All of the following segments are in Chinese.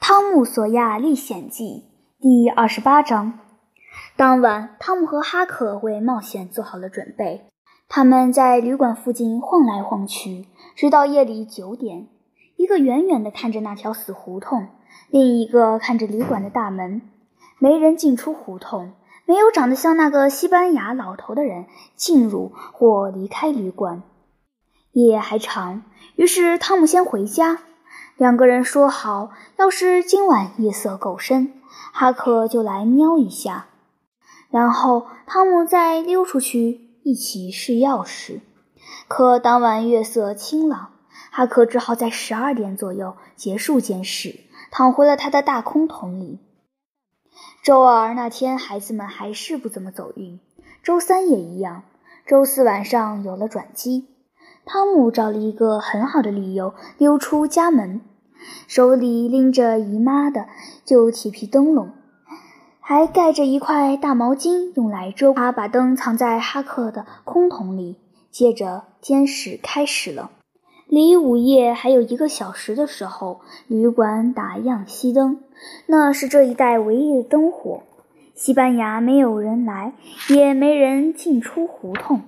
《汤姆·索亚历险记》第二十八章。当晚，汤姆和哈克为冒险做好了准备。他们在旅馆附近晃来晃去，直到夜里九点。一个远远地看着那条死胡同，另一个看着旅馆的大门。没人进出胡同，没有长得像那个西班牙老头的人进入或离开旅馆。夜还长，于是汤姆先回家。两个人说好，要是今晚夜色够深，哈克就来瞄一下，然后汤姆再溜出去一起试钥匙。可当晚月色清朗，哈克只好在十二点左右结束监视，躺回了他的大空桶里。周二那天，孩子们还是不怎么走运，周三也一样，周四晚上有了转机。汤姆找了一个很好的理由溜出家门。手里拎着姨妈的旧铁皮灯笼，还盖着一块大毛巾，用来遮。他把灯藏在哈克的空桶里。接着，监视开始了。离午夜还有一个小时的时候，旅馆打烊熄灯，那是这一带唯一的灯火。西班牙没有人来，也没人进出胡同。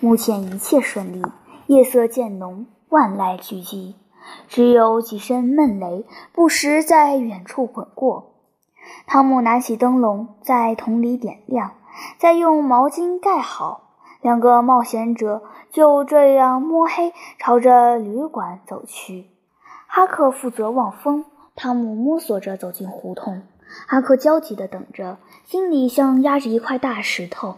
目前一切顺利。夜色渐浓，万籁俱寂。只有几声闷雷不时在远处滚过。汤姆拿起灯笼，在桶里点亮，再用毛巾盖好。两个冒险者就这样摸黑朝着旅馆走去。哈克负责望风，汤姆摸索着走进胡同。哈克焦急地等着，心里像压着一块大石头。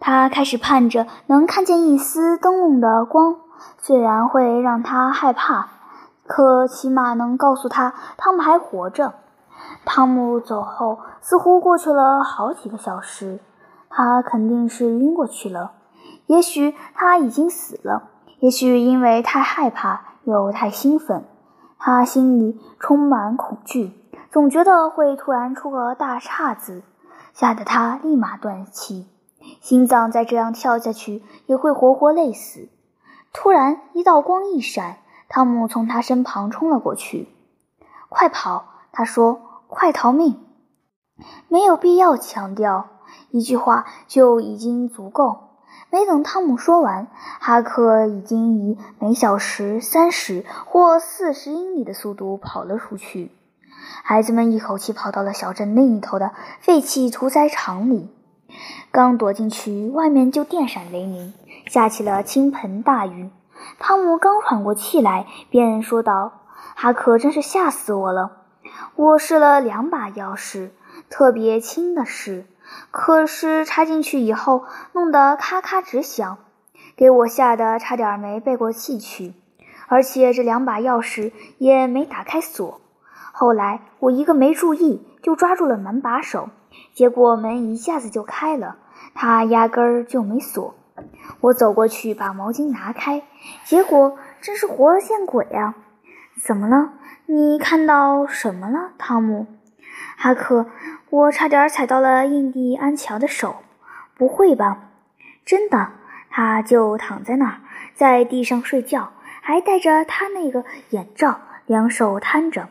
他开始盼着能看见一丝灯笼的光，虽然会让他害怕。可起码能告诉他，汤姆还活着。汤姆走后，似乎过去了好几个小时。他肯定是晕过去了。也许他已经死了。也许因为太害怕又太兴奋，他心里充满恐惧，总觉得会突然出个大岔子，吓得他立马断气。心脏再这样跳下去，也会活活累死。突然，一道光一闪。汤姆从他身旁冲了过去，“快跑！”他说，“快逃命！”没有必要强调，一句话就已经足够。没等汤姆说完，哈克已经以每小时三十或四十英里的速度跑了出去。孩子们一口气跑到了小镇另一头的废弃屠宰场里，刚躲进去，外面就电闪雷鸣，下起了倾盆大雨。汤姆刚喘过气来，便说道：“哈克真是吓死我了！我试了两把钥匙，特别轻的试，可是插进去以后，弄得咔咔直响，给我吓得差点没背过气去。而且这两把钥匙也没打开锁。后来我一个没注意，就抓住了门把手，结果门一下子就开了，它压根儿就没锁。”我走过去把毛巾拿开，结果真是活了见鬼啊！怎么了？你看到什么了，汤姆？哈克，我差点踩到了印第安乔的手。不会吧？真的，他就躺在那儿，在地上睡觉，还戴着他那个眼罩，两手摊着。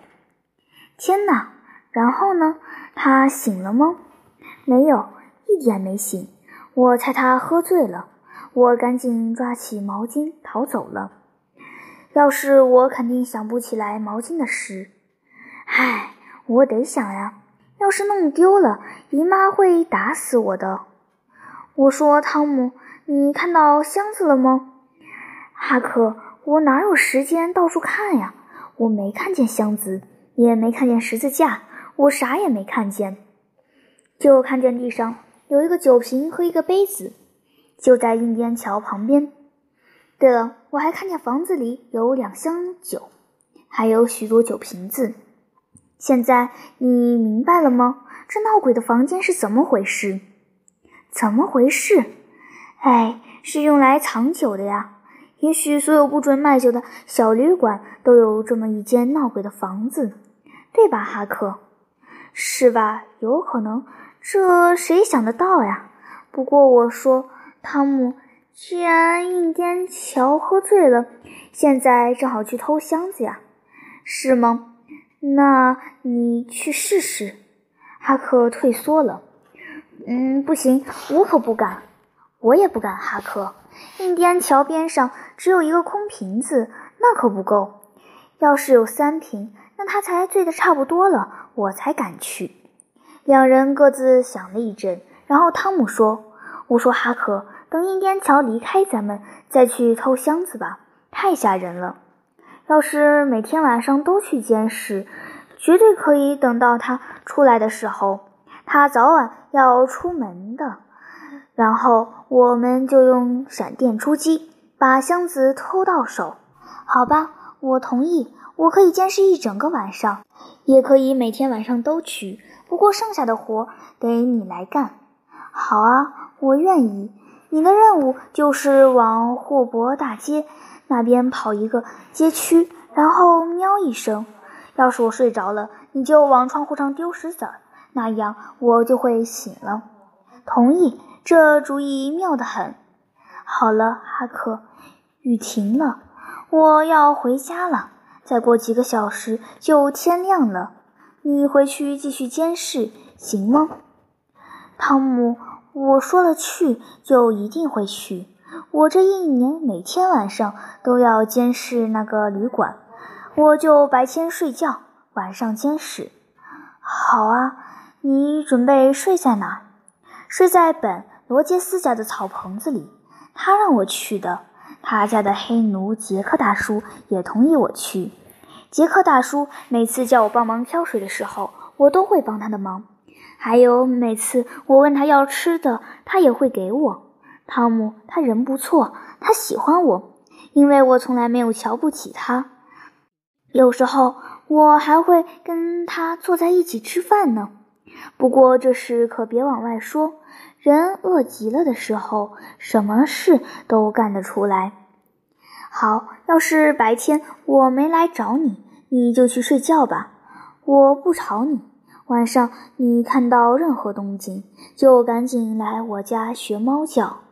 天哪！然后呢？他醒了吗？没有，一点没醒。我猜他喝醉了。我赶紧抓起毛巾逃走了。要是我肯定想不起来毛巾的事。唉，我得想呀。要是弄丢了，姨妈会打死我的。我说：“汤姆，你看到箱子了吗？”哈克，我哪有时间到处看呀？我没看见箱子，也没看见十字架，我啥也没看见，就看见地上有一个酒瓶和一个杯子。就在印第安桥旁边。对了，我还看见房子里有两箱酒，还有许多酒瓶子。现在你明白了吗？这闹鬼的房间是怎么回事？怎么回事？哎，是用来藏酒的呀。也许所有不准卖酒的小旅馆都有这么一间闹鬼的房子，对吧，哈克？是吧？有可能。这谁想得到呀？不过我说。汤姆，既然印第安乔喝醉了，现在正好去偷箱子呀，是吗？那你去试试。哈克退缩了。嗯，不行，我可不敢。我也不敢。哈克，印第安桥边上只有一个空瓶子，那可不够。要是有三瓶，那他才醉得差不多了，我才敢去。两人各自想了一阵，然后汤姆说：“我说哈克，等印第安桥离开咱们，再去偷箱子吧，太吓人了。要是每天晚上都去监视，绝对可以等到他出来的时候。他早晚要出门的，然后我们就用闪电出击，把箱子偷到手。好吧，我同意，我可以监视一整个晚上，也可以每天晚上都去。”不过剩下的活得你来干。好啊，我愿意。你的任务就是往霍伯大街那边跑一个街区，然后喵一声。要是我睡着了，你就往窗户上丢石子儿，那样我就会醒了。同意，这主意妙得很。好了，哈克，雨停了，我要回家了。再过几个小时就天亮了。你回去继续监视，行吗，汤姆？我说了去就一定会去。我这一年每天晚上都要监视那个旅馆，我就白天睡觉，晚上监视。好啊，你准备睡在哪？睡在本罗杰斯家的草棚子里，他让我去的。他家的黑奴杰克大叔也同意我去。杰克大叔每次叫我帮忙挑水的时候，我都会帮他的忙。还有每次我问他要吃的，他也会给我。汤姆，他人不错，他喜欢我，因为我从来没有瞧不起他。有时候我还会跟他坐在一起吃饭呢。不过这事可别往外说，人饿极了的时候，什么事都干得出来。好，要是白天我没来找你，你就去睡觉吧，我不吵你。晚上你看到任何动静，就赶紧来我家学猫叫。